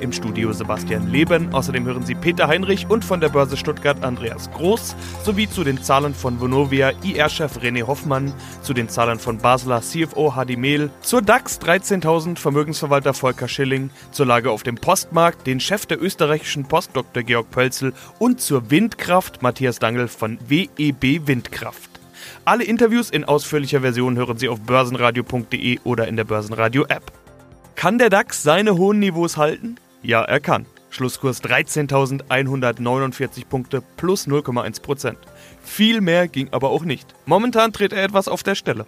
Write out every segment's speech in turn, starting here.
Im Studio Sebastian Leben. Außerdem hören Sie Peter Heinrich und von der Börse Stuttgart Andreas Groß sowie zu den Zahlen von Vonovia IR-Chef René Hoffmann, zu den Zahlen von Basler CFO Hadi Mehl, zur DAX 13.000 Vermögensverwalter Volker Schilling, zur Lage auf dem Postmarkt den Chef der österreichischen Post Dr. Georg Pölzel und zur Windkraft Matthias Dangel von WEB Windkraft. Alle Interviews in ausführlicher Version hören Sie auf börsenradio.de oder in der Börsenradio App. Kann der DAX seine hohen Niveaus halten? Ja, er kann. Schlusskurs 13.149 Punkte plus 0,1 Prozent. Viel mehr ging aber auch nicht. Momentan dreht er etwas auf der Stelle.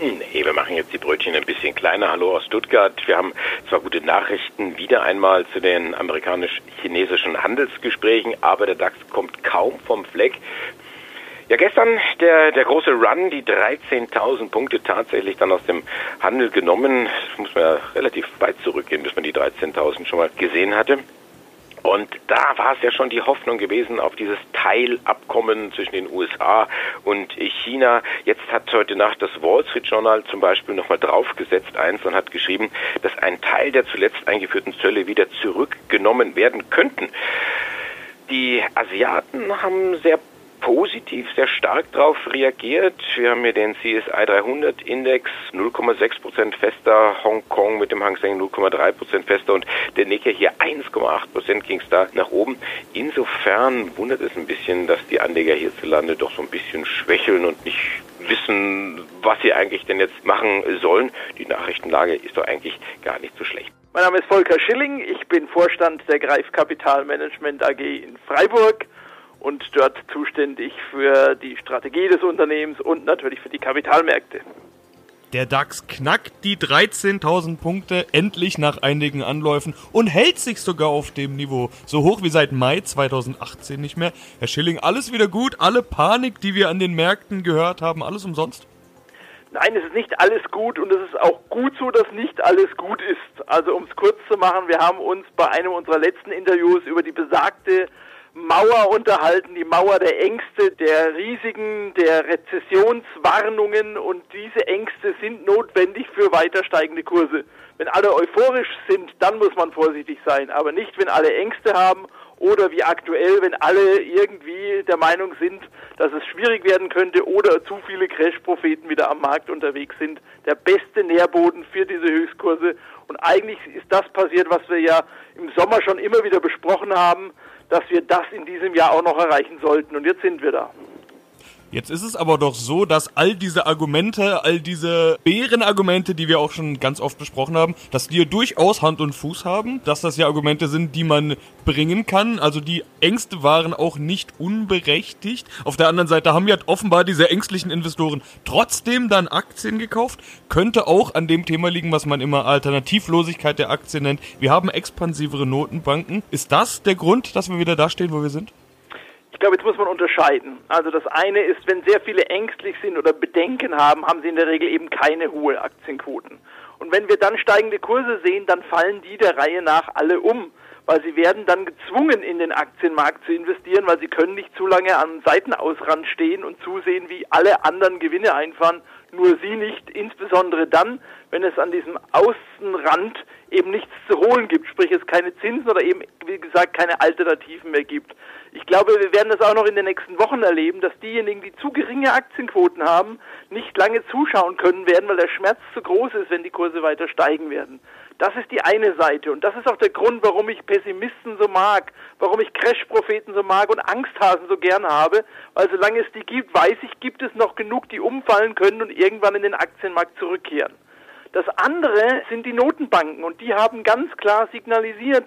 Nee, wir machen jetzt die Brötchen ein bisschen kleiner. Hallo aus Stuttgart. Wir haben zwar gute Nachrichten wieder einmal zu den amerikanisch-chinesischen Handelsgesprächen, aber der DAX kommt kaum vom Fleck. Ja, gestern der, der große Run, die 13.000 Punkte tatsächlich dann aus dem Handel genommen. Das muss man ja relativ weit zurückgehen, bis man die 13.000 schon mal gesehen hatte. Und da war es ja schon die Hoffnung gewesen auf dieses Teilabkommen zwischen den USA und China. Jetzt hat heute Nacht das Wall Street Journal zum Beispiel nochmal draufgesetzt eins und hat geschrieben, dass ein Teil der zuletzt eingeführten Zölle wieder zurückgenommen werden könnten. Die Asiaten haben sehr positiv sehr stark darauf reagiert. Wir haben hier den CSI 300 Index 0,6 Prozent fester, Hongkong mit dem Hang Seng 0,3 Prozent fester und der Nikkei hier 1,8 Prozent ging es da nach oben. Insofern wundert es ein bisschen, dass die Anleger hierzulande doch so ein bisschen schwächeln und nicht wissen, was sie eigentlich denn jetzt machen sollen. Die Nachrichtenlage ist doch eigentlich gar nicht so schlecht. Mein Name ist Volker Schilling, ich bin Vorstand der Greif Kapitalmanagement AG in Freiburg und dort zuständig für die Strategie des Unternehmens und natürlich für die Kapitalmärkte. Der DAX knackt die 13.000 Punkte endlich nach einigen Anläufen und hält sich sogar auf dem Niveau. So hoch wie seit Mai 2018 nicht mehr. Herr Schilling, alles wieder gut? Alle Panik, die wir an den Märkten gehört haben, alles umsonst? Nein, es ist nicht alles gut und es ist auch gut so, dass nicht alles gut ist. Also um es kurz zu machen, wir haben uns bei einem unserer letzten Interviews über die besagte Mauer unterhalten, die Mauer der Ängste, der Risiken, der Rezessionswarnungen und diese Ängste sind notwendig für weiter steigende Kurse. Wenn alle euphorisch sind, dann muss man vorsichtig sein, aber nicht, wenn alle Ängste haben oder wie aktuell, wenn alle irgendwie der Meinung sind, dass es schwierig werden könnte oder zu viele Crash-Propheten wieder am Markt unterwegs sind. Der beste Nährboden für diese Höchstkurse. Und eigentlich ist das passiert, was wir ja im Sommer schon immer wieder besprochen haben dass wir das in diesem Jahr auch noch erreichen sollten. Und jetzt sind wir da. Jetzt ist es aber doch so, dass all diese Argumente, all diese Bärenargumente, die wir auch schon ganz oft besprochen haben, dass die ja durchaus Hand und Fuß haben, dass das ja Argumente sind, die man bringen kann. Also die Ängste waren auch nicht unberechtigt. Auf der anderen Seite haben ja offenbar diese ängstlichen Investoren trotzdem dann Aktien gekauft. Könnte auch an dem Thema liegen, was man immer Alternativlosigkeit der Aktien nennt. Wir haben expansivere Notenbanken. Ist das der Grund, dass wir wieder da stehen, wo wir sind? Ich glaube, jetzt muss man unterscheiden. Also das eine ist, wenn sehr viele ängstlich sind oder Bedenken haben, haben sie in der Regel eben keine hohe Aktienquoten. Und wenn wir dann steigende Kurse sehen, dann fallen die der Reihe nach alle um, weil sie werden dann gezwungen, in den Aktienmarkt zu investieren, weil sie können nicht zu lange am Seitenausrand stehen und zusehen, wie alle anderen Gewinne einfahren, nur sie nicht, insbesondere dann, wenn es an diesem Außenrand eben nichts zu holen gibt, sprich es keine Zinsen oder eben, wie gesagt, keine Alternativen mehr gibt. Ich glaube, wir werden das auch noch in den nächsten Wochen erleben, dass diejenigen, die zu geringe Aktienquoten haben, nicht lange zuschauen können werden, weil der Schmerz zu groß ist, wenn die Kurse weiter steigen werden. Das ist die eine Seite und das ist auch der Grund, warum ich Pessimisten so mag, warum ich Crash-Propheten so mag und Angsthasen so gern habe, weil solange es die gibt, weiß ich, gibt es noch genug, die umfallen können und irgendwann in den Aktienmarkt zurückkehren. Das andere sind die Notenbanken und die haben ganz klar signalisiert,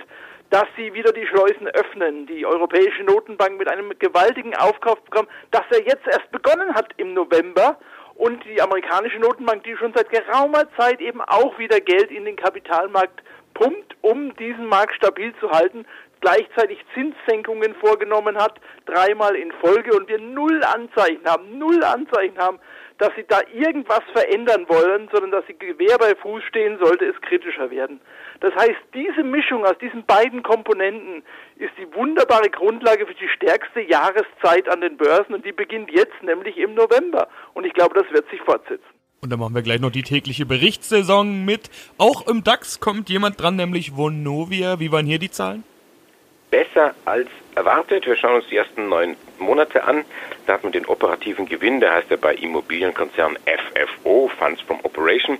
dass sie wieder die Schleusen öffnen. Die Europäische Notenbank mit einem gewaltigen Aufkaufprogramm, das er jetzt erst begonnen hat im November und die amerikanische Notenbank, die schon seit geraumer Zeit eben auch wieder Geld in den Kapitalmarkt pumpt, um diesen Markt stabil zu halten, gleichzeitig Zinssenkungen vorgenommen hat, dreimal in Folge und wir null Anzeichen haben, null Anzeichen haben, dass sie da irgendwas verändern wollen, sondern dass sie Gewehr bei Fuß stehen, sollte es kritischer werden. Das heißt, diese Mischung aus diesen beiden Komponenten ist die wunderbare Grundlage für die stärkste Jahreszeit an den Börsen und die beginnt jetzt, nämlich im November. Und ich glaube, das wird sich fortsetzen. Und dann machen wir gleich noch die tägliche Berichtssaison mit. Auch im DAX kommt jemand dran, nämlich Vonovia. Wie waren hier die Zahlen? Besser als erwartet. Wir schauen uns die ersten neun Monate an. Da hat man den operativen Gewinn, der heißt ja bei Immobilienkonzern FFO, Funds from Operation,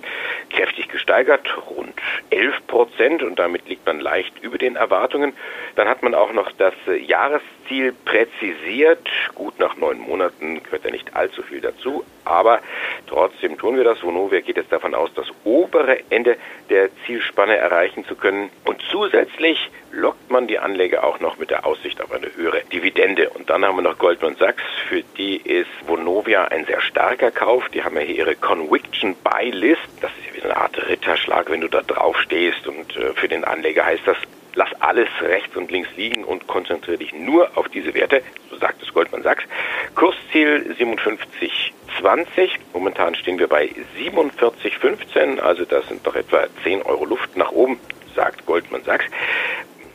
kräftig gesteigert, rund 11 Prozent und damit liegt man leicht über den Erwartungen. Dann hat man auch noch das Jahresziel präzisiert. Gut, nach neun Monaten gehört ja nicht allzu viel dazu, aber trotzdem tun wir das. Vonovia geht jetzt davon aus, das obere Ende der Zielspanne erreichen zu können und zusätzlich lockt man die Anleger auch noch mit der Aussicht auf eine höhere Dividende. Und dann haben wir noch Goldman Sachs, für die ist Vonovia ein sehr starker Kauf. Die haben ja hier ihre Conviction Buy List. Das ist ja wie eine Art Ritterschlag, wenn du da drauf stehst. Und äh, für den Anleger heißt das, lass alles rechts und links liegen und konzentriere dich nur auf diese Werte. So sagt es Goldman Sachs. Kursziel 57,20. Momentan stehen wir bei 47,15. Also das sind doch etwa 10 Euro Luft nach oben, sagt Goldman Sachs.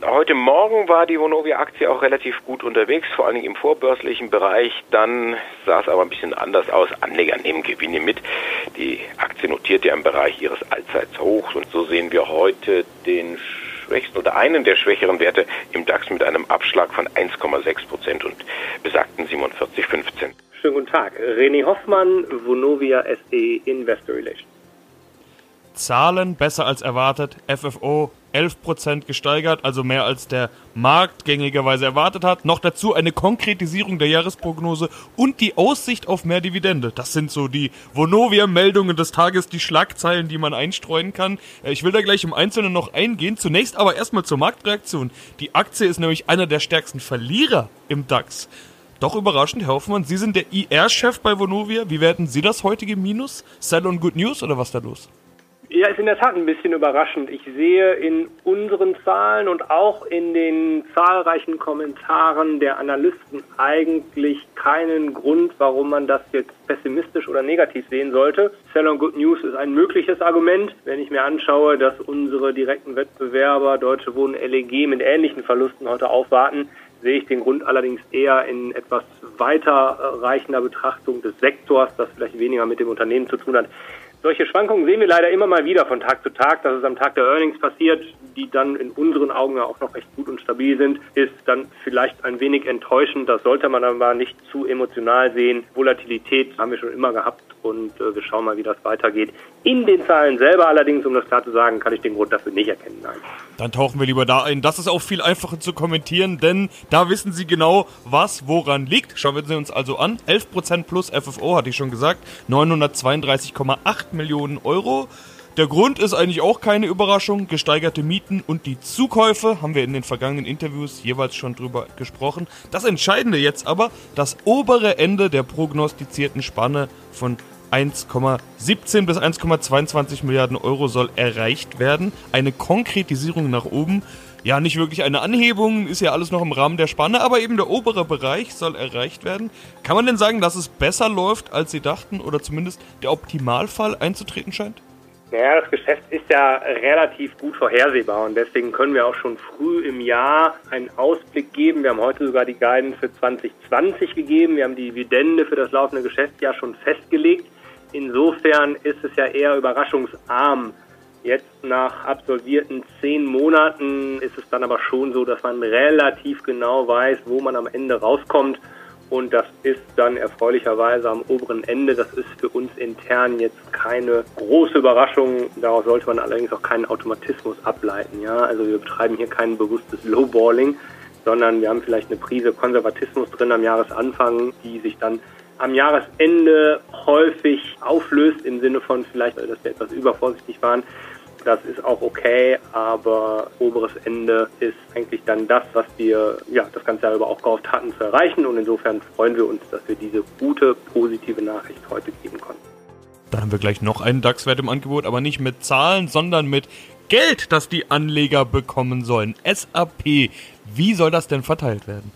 Heute Morgen war die Vonovia-Aktie auch relativ gut unterwegs, vor allen Dingen im vorbörslichen Bereich. Dann sah es aber ein bisschen anders aus. Anleger nehmen Gewinne mit. Die Aktie notiert ja im Bereich ihres Allzeithochs und so sehen wir heute den schwächsten oder einen der schwächeren Werte im DAX mit einem Abschlag von 1,6 Prozent und besagten 47,15. Schönen guten Tag. René Hoffmann, Vonovia SE Investor Relations. Zahlen besser als erwartet. FFO 11% gesteigert, also mehr als der Markt gängigerweise erwartet hat. Noch dazu eine Konkretisierung der Jahresprognose und die Aussicht auf mehr Dividende. Das sind so die Vonovia-Meldungen des Tages, die Schlagzeilen, die man einstreuen kann. Äh, ich will da gleich im Einzelnen noch eingehen. Zunächst aber erstmal zur Marktreaktion. Die Aktie ist nämlich einer der stärksten Verlierer im DAX. Doch überraschend, Herr Hoffmann, Sie sind der IR-Chef bei Vonovia. Wie werden Sie das heutige Minus? Sell on Good News oder was da los? Ja, ist in der Tat ein bisschen überraschend. Ich sehe in unseren Zahlen und auch in den zahlreichen Kommentaren der Analysten eigentlich keinen Grund, warum man das jetzt pessimistisch oder negativ sehen sollte. Sell on Good News ist ein mögliches Argument. Wenn ich mir anschaue, dass unsere direkten Wettbewerber Deutsche Wohnen LEG mit ähnlichen Verlusten heute aufwarten, sehe ich den Grund allerdings eher in etwas weiterreichender Betrachtung des Sektors, das vielleicht weniger mit dem Unternehmen zu tun hat. Solche Schwankungen sehen wir leider immer mal wieder von Tag zu Tag, dass es am Tag der Earnings passiert, die dann in unseren Augen ja auch noch recht gut und stabil sind, ist dann vielleicht ein wenig enttäuschend. Das sollte man aber nicht zu emotional sehen. Volatilität haben wir schon immer gehabt und äh, wir schauen mal, wie das weitergeht. In den Zahlen selber allerdings, um das klar zu sagen, kann ich den Grund dafür nicht erkennen. Nein. Dann tauchen wir lieber da ein. Das ist auch viel einfacher zu kommentieren, denn da wissen Sie genau, was woran liegt. Schauen wir uns also an. 11% plus FFO, hatte ich schon gesagt. 932,8 Millionen Euro. Der Grund ist eigentlich auch keine Überraschung. Gesteigerte Mieten und die Zukäufe haben wir in den vergangenen Interviews jeweils schon drüber gesprochen. Das Entscheidende jetzt aber, das obere Ende der prognostizierten Spanne von 1,17 bis 1,22 Milliarden Euro soll erreicht werden. Eine Konkretisierung nach oben. Ja, nicht wirklich eine Anhebung, ist ja alles noch im Rahmen der Spanne, aber eben der obere Bereich soll erreicht werden. Kann man denn sagen, dass es besser läuft, als Sie dachten, oder zumindest der Optimalfall einzutreten scheint? Naja, das Geschäft ist ja relativ gut vorhersehbar und deswegen können wir auch schon früh im Jahr einen Ausblick geben. Wir haben heute sogar die Guidance für 2020 gegeben. Wir haben die Dividende für das laufende Geschäftsjahr schon festgelegt. Insofern ist es ja eher überraschungsarm. Jetzt nach absolvierten zehn Monaten ist es dann aber schon so, dass man relativ genau weiß, wo man am Ende rauskommt. Und das ist dann erfreulicherweise am oberen Ende. Das ist für uns intern jetzt keine große Überraschung. Daraus sollte man allerdings auch keinen Automatismus ableiten. Ja, also wir betreiben hier kein bewusstes Lowballing, sondern wir haben vielleicht eine Prise Konservatismus drin am Jahresanfang, die sich dann am Jahresende häufig auflöst im Sinne von vielleicht, dass wir etwas übervorsichtig waren. Das ist auch okay, aber oberes Ende ist eigentlich dann das, was wir ja das ganze Jahr über auch gehofft hatten zu erreichen. Und insofern freuen wir uns, dass wir diese gute, positive Nachricht heute geben konnten. Da haben wir gleich noch einen DAX-Wert im Angebot, aber nicht mit Zahlen, sondern mit Geld, das die Anleger bekommen sollen. SAP. Wie soll das denn verteilt werden?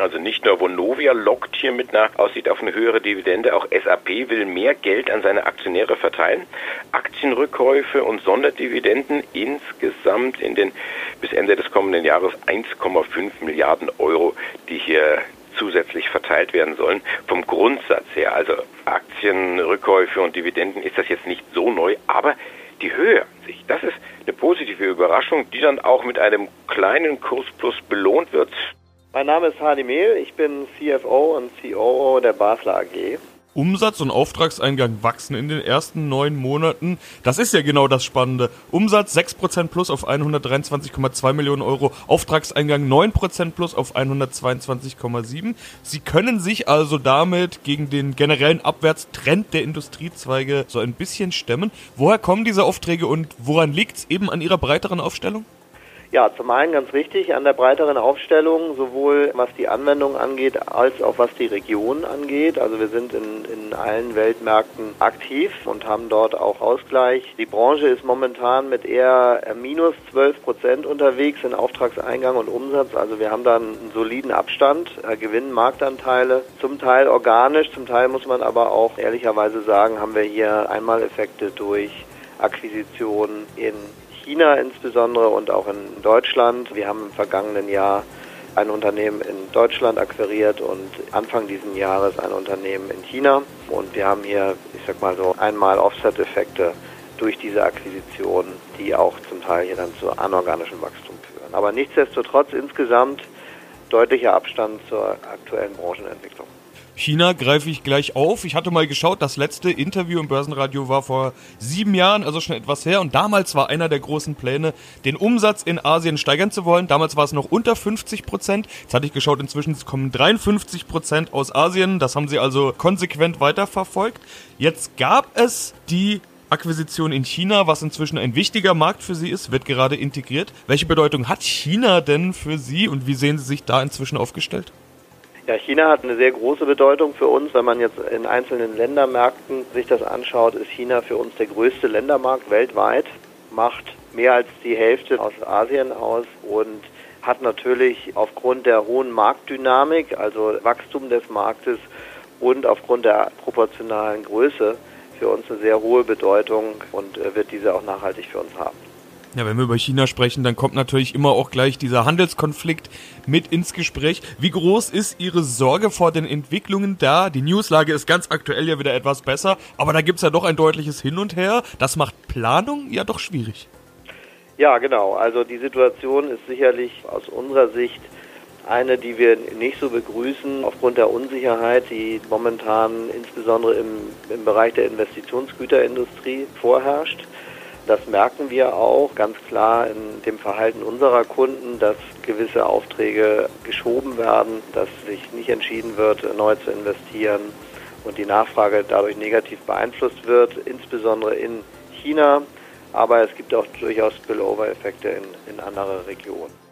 Also nicht nur Vonovia lockt hier mit einer Aussicht auf eine höhere Dividende, auch SAP will mehr Geld an seine Aktionäre verteilen. Aktienrückkäufe und Sonderdividenden insgesamt in den bis Ende des kommenden Jahres 1,5 Milliarden Euro, die hier zusätzlich verteilt werden sollen. Vom Grundsatz her, also Aktienrückkäufe und Dividenden ist das jetzt nicht so neu, aber die Höhe an sich, das ist eine positive Überraschung, die dann auch mit einem kleinen Kursplus belohnt wird. Mein Name ist Hardy Mehl, ich bin CFO und COO der Basler AG. Umsatz und Auftragseingang wachsen in den ersten neun Monaten. Das ist ja genau das Spannende. Umsatz 6% plus auf 123,2 Millionen Euro, Auftragseingang 9% plus auf 122,7. Sie können sich also damit gegen den generellen Abwärtstrend der Industriezweige so ein bisschen stemmen. Woher kommen diese Aufträge und woran liegt es eben an Ihrer breiteren Aufstellung? Ja, zum einen ganz richtig an der breiteren Aufstellung, sowohl was die Anwendung angeht, als auch was die Region angeht. Also wir sind in, in allen Weltmärkten aktiv und haben dort auch Ausgleich. Die Branche ist momentan mit eher minus 12 Prozent unterwegs in Auftragseingang und Umsatz. Also wir haben da einen soliden Abstand, äh, gewinnen Marktanteile, zum Teil organisch, zum Teil muss man aber auch ehrlicherweise sagen, haben wir hier Einmaleffekte durch Akquisitionen in China insbesondere und auch in Deutschland. Wir haben im vergangenen Jahr ein Unternehmen in Deutschland akquiriert und Anfang dieses Jahres ein Unternehmen in China. Und wir haben hier, ich sag mal so, einmal Offset-Effekte durch diese Akquisition, die auch zum Teil hier dann zu anorganischem Wachstum führen. Aber nichtsdestotrotz insgesamt deutlicher Abstand zur aktuellen Branchenentwicklung. China greife ich gleich auf. Ich hatte mal geschaut, das letzte Interview im Börsenradio war vor sieben Jahren, also schon etwas her. Und damals war einer der großen Pläne, den Umsatz in Asien steigern zu wollen. Damals war es noch unter 50 Prozent. Jetzt hatte ich geschaut, inzwischen kommen 53 Prozent aus Asien. Das haben sie also konsequent weiterverfolgt. Jetzt gab es die Akquisition in China, was inzwischen ein wichtiger Markt für Sie ist, wird gerade integriert. Welche Bedeutung hat China denn für Sie und wie sehen Sie sich da inzwischen aufgestellt? Ja, China hat eine sehr große Bedeutung für uns. Wenn man jetzt in einzelnen Ländermärkten sich das anschaut, ist China für uns der größte Ländermarkt weltweit, macht mehr als die Hälfte aus Asien aus und hat natürlich aufgrund der hohen Marktdynamik, also Wachstum des Marktes und aufgrund der proportionalen Größe für uns eine sehr hohe Bedeutung und äh, wird diese auch nachhaltig für uns haben. Ja, wenn wir über China sprechen, dann kommt natürlich immer auch gleich dieser Handelskonflikt mit ins Gespräch. Wie groß ist Ihre Sorge vor den Entwicklungen da? Die Newslage ist ganz aktuell ja wieder etwas besser, aber da gibt's ja doch ein deutliches Hin und Her. Das macht Planung ja doch schwierig. Ja, genau. Also die Situation ist sicherlich aus unserer Sicht eine, die wir nicht so begrüßen aufgrund der Unsicherheit, die momentan insbesondere im, im Bereich der Investitionsgüterindustrie vorherrscht. Das merken wir auch ganz klar in dem Verhalten unserer Kunden, dass gewisse Aufträge geschoben werden, dass sich nicht entschieden wird, neu zu investieren und die Nachfrage dadurch negativ beeinflusst wird, insbesondere in China. Aber es gibt auch durchaus Spillover-Effekte in, in andere Regionen.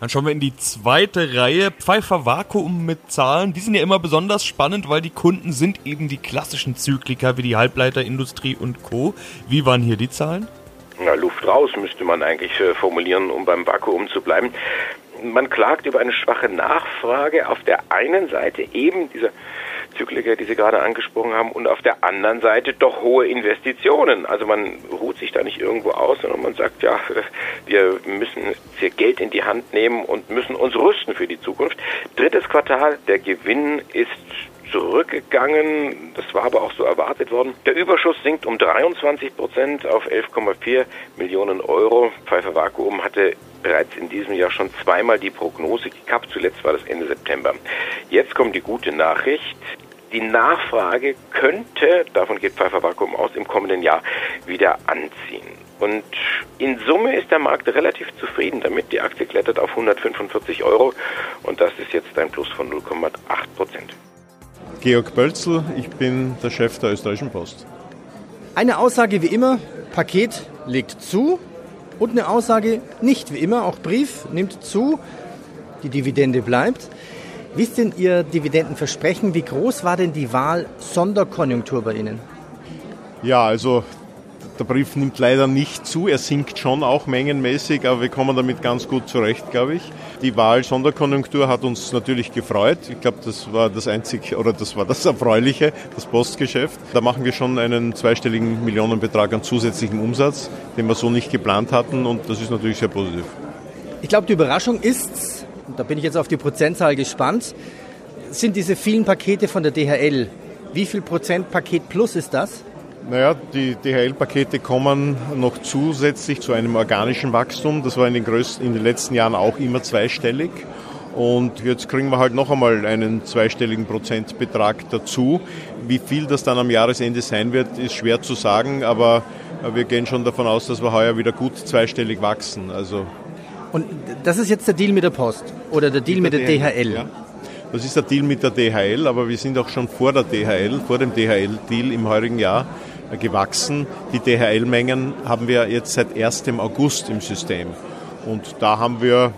Dann schauen wir in die zweite Reihe. Pfeiffer Vakuum mit Zahlen. Die sind ja immer besonders spannend, weil die Kunden sind eben die klassischen Zykliker wie die Halbleiterindustrie und Co. Wie waren hier die Zahlen? Na, Luft raus müsste man eigentlich äh, formulieren, um beim Vakuum zu bleiben. Man klagt über eine schwache Nachfrage. Auf der einen Seite eben dieser Zykliker, die Sie gerade angesprochen haben, und auf der anderen Seite doch hohe Investitionen. Also man ruht sich da nicht irgendwo aus, sondern man sagt, ja, wir müssen hier Geld in die Hand nehmen und müssen uns rüsten für die Zukunft. Drittes Quartal, der Gewinn ist zurückgegangen. Das war aber auch so erwartet worden. Der Überschuss sinkt um 23 Prozent auf 11,4 Millionen Euro. Pfeiffer Vakuum hatte bereits in diesem Jahr schon zweimal die Prognose gekappt. Zuletzt war das Ende September. Jetzt kommt die gute Nachricht. Die Nachfrage könnte, davon geht Pfeiffer Vakuum aus, im kommenden Jahr wieder anziehen. Und in Summe ist der Markt relativ zufrieden damit. Die Aktie klettert auf 145 Euro und das ist jetzt ein Plus von 0,8 Prozent. Georg Bölzl, ich bin der Chef der Österreichischen Post. Eine Aussage wie immer, Paket legt zu und eine Aussage nicht wie immer, auch Brief nimmt zu, die Dividende bleibt. Wie ist denn Ihr Dividendenversprechen? Wie groß war denn die Wahl Sonderkonjunktur bei Ihnen? Ja, also der Brief nimmt leider nicht zu, er sinkt schon auch mengenmäßig, aber wir kommen damit ganz gut zurecht, glaube ich. Die Wahl Sonderkonjunktur hat uns natürlich gefreut. Ich glaube, das war das einzige oder das war das Erfreuliche, das Postgeschäft. Da machen wir schon einen zweistelligen Millionenbetrag an zusätzlichem Umsatz, den wir so nicht geplant hatten und das ist natürlich sehr positiv. Ich glaube, die Überraschung ist, und da bin ich jetzt auf die Prozentzahl gespannt, sind diese vielen Pakete von der DHL. Wie viel Prozent Paket Plus ist das? Naja, die DHL-Pakete kommen noch zusätzlich zu einem organischen Wachstum. Das war in den, größten, in den letzten Jahren auch immer zweistellig. Und jetzt kriegen wir halt noch einmal einen zweistelligen Prozentbetrag dazu. Wie viel das dann am Jahresende sein wird, ist schwer zu sagen, aber wir gehen schon davon aus, dass wir heuer wieder gut zweistellig wachsen. Also Und das ist jetzt der Deal mit der Post oder der Deal mit, der, der DHL? Ja. Das ist der Deal mit der DHL, aber wir sind auch schon vor der DHL, vor dem DHL-Deal im heurigen Jahr gewachsen. Die DHL-Mengen haben wir jetzt seit 1. August im System. Und da haben wir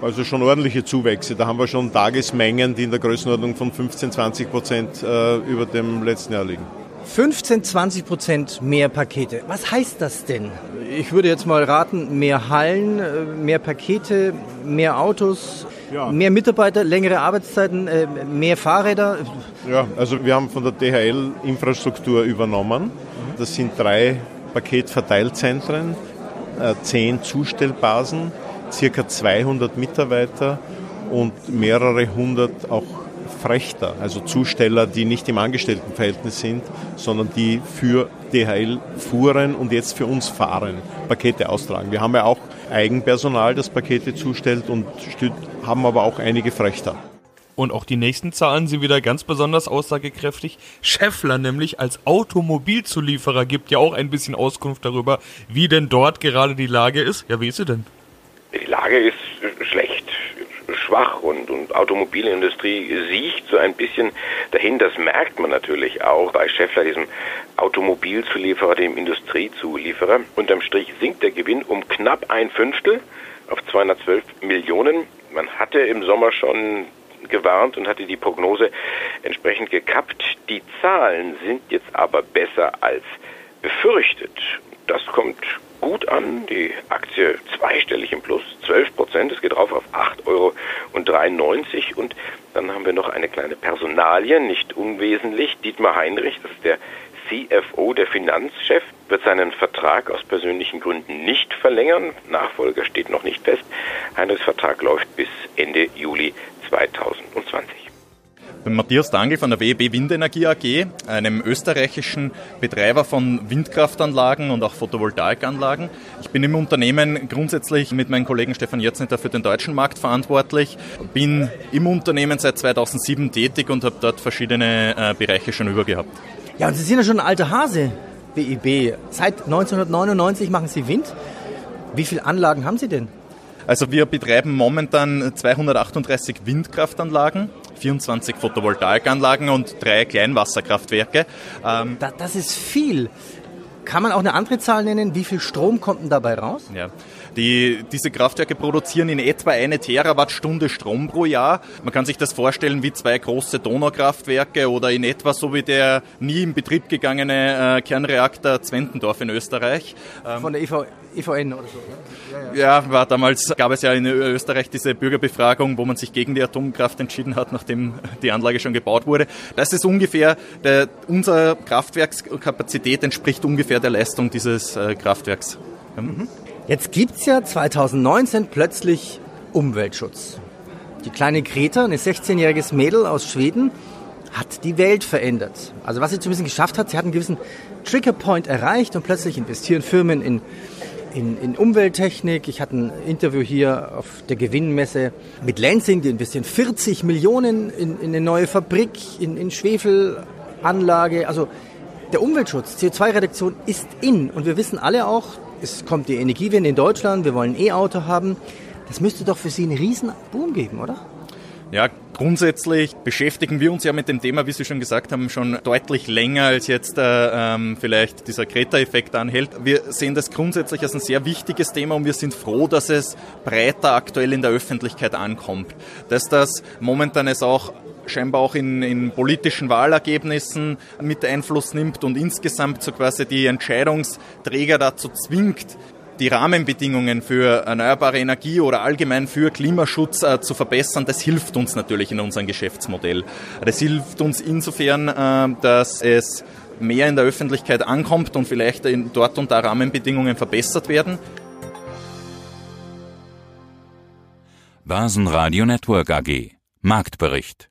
also schon ordentliche Zuwächse. Da haben wir schon Tagesmengen, die in der Größenordnung von 15, 20 Prozent äh, über dem letzten Jahr liegen. 15, 20 Prozent mehr Pakete. Was heißt das denn? Ich würde jetzt mal raten, mehr Hallen, äh, mehr Pakete, mehr Autos, ja. mehr Mitarbeiter, längere Arbeitszeiten, äh, mehr Fahrräder. Ja, also wir haben von der DHL Infrastruktur übernommen. Das sind drei Paketverteilzentren, äh, zehn Zustellbasen, circa 200 Mitarbeiter und mehrere hundert auch Frechter, also Zusteller, die nicht im Angestelltenverhältnis sind, sondern die für DHL fuhren und jetzt für uns fahren, Pakete austragen. Wir haben ja auch Eigenpersonal, das Pakete zustellt und haben aber auch einige Frechter. Und auch die nächsten Zahlen sind wieder ganz besonders aussagekräftig. Scheffler nämlich als Automobilzulieferer gibt ja auch ein bisschen Auskunft darüber, wie denn dort gerade die Lage ist. Ja, wie ist sie denn? Die Lage ist schlecht schwach und, und Automobilindustrie sieht so ein bisschen dahin. Das merkt man natürlich auch bei Scheffler, diesem Automobilzulieferer, dem Industriezulieferer. Unterm Strich sinkt der Gewinn um knapp ein Fünftel auf 212 Millionen. Man hatte im Sommer schon gewarnt und hatte die Prognose entsprechend gekappt. Die Zahlen sind jetzt aber besser als befürchtet. Das kommt gut an. Die Aktie zweistellig im Plus, 12 Prozent. Es geht rauf auf 8,93 Euro. Und dann haben wir noch eine kleine Personalie, nicht unwesentlich. Dietmar Heinrich, das ist der CFO, der Finanzchef, wird seinen Vertrag aus persönlichen Gründen nicht verlängern. Nachfolger steht noch nicht fest. Heinrichs Vertrag läuft bis Ende Juli 2020 bin Matthias Dangel von der WEB Windenergie AG, einem österreichischen Betreiber von Windkraftanlagen und auch Photovoltaikanlagen. Ich bin im Unternehmen grundsätzlich mit meinem Kollegen Stefan Jetznetter für den deutschen Markt verantwortlich, bin im Unternehmen seit 2007 tätig und habe dort verschiedene äh, Bereiche schon übergehabt. Ja, und Sie sind ja schon ein alter Hase, WEB. Seit 1999 machen Sie Wind. Wie viele Anlagen haben Sie denn? Also wir betreiben momentan 238 Windkraftanlagen 24 Photovoltaikanlagen und drei Kleinwasserkraftwerke. Ähm das ist viel. Kann man auch eine andere Zahl nennen? Wie viel Strom kommt denn dabei raus? Ja. Die, diese Kraftwerke produzieren in etwa eine Terawattstunde Strom pro Jahr. Man kann sich das vorstellen wie zwei große Donaukraftwerke oder in etwa so wie der nie in Betrieb gegangene äh, Kernreaktor Zwentendorf in Österreich. Ähm, Von der EV, EVN oder so. Ja, ja. ja, war damals gab es ja in Österreich diese Bürgerbefragung, wo man sich gegen die Atomkraft entschieden hat, nachdem die Anlage schon gebaut wurde. Das ist ungefähr, der, unsere Kraftwerkskapazität entspricht ungefähr der Leistung dieses äh, Kraftwerks. Mhm. Jetzt gibt es ja 2019 plötzlich Umweltschutz. Die kleine Greta, ein 16-jähriges Mädel aus Schweden, hat die Welt verändert. Also was sie zumindest geschafft hat, sie hat einen gewissen Triggerpoint erreicht und plötzlich investieren Firmen in, in, in Umwelttechnik. Ich hatte ein Interview hier auf der Gewinnmesse mit Lansing, die investieren 40 Millionen in, in eine neue Fabrik, in, in Schwefelanlage. Also der Umweltschutz, CO2-Reduktion ist in. Und wir wissen alle auch, es kommt die Energiewende in Deutschland, wir wollen ein E-Auto haben. Das müsste doch für Sie einen riesen Boom geben, oder? Ja, grundsätzlich beschäftigen wir uns ja mit dem Thema, wie Sie schon gesagt haben, schon deutlich länger als jetzt äh, ähm, vielleicht dieser Kreta-Effekt anhält. Wir sehen das grundsätzlich als ein sehr wichtiges Thema und wir sind froh, dass es breiter aktuell in der Öffentlichkeit ankommt. Dass das momentan es auch scheinbar auch in, in politischen Wahlergebnissen mit Einfluss nimmt und insgesamt so quasi die Entscheidungsträger dazu zwingt, die Rahmenbedingungen für erneuerbare Energie oder allgemein für Klimaschutz äh, zu verbessern, das hilft uns natürlich in unserem Geschäftsmodell. Das hilft uns insofern, äh, dass es mehr in der Öffentlichkeit ankommt und vielleicht in, dort und da Rahmenbedingungen verbessert werden. Börsenradio Network AG Marktbericht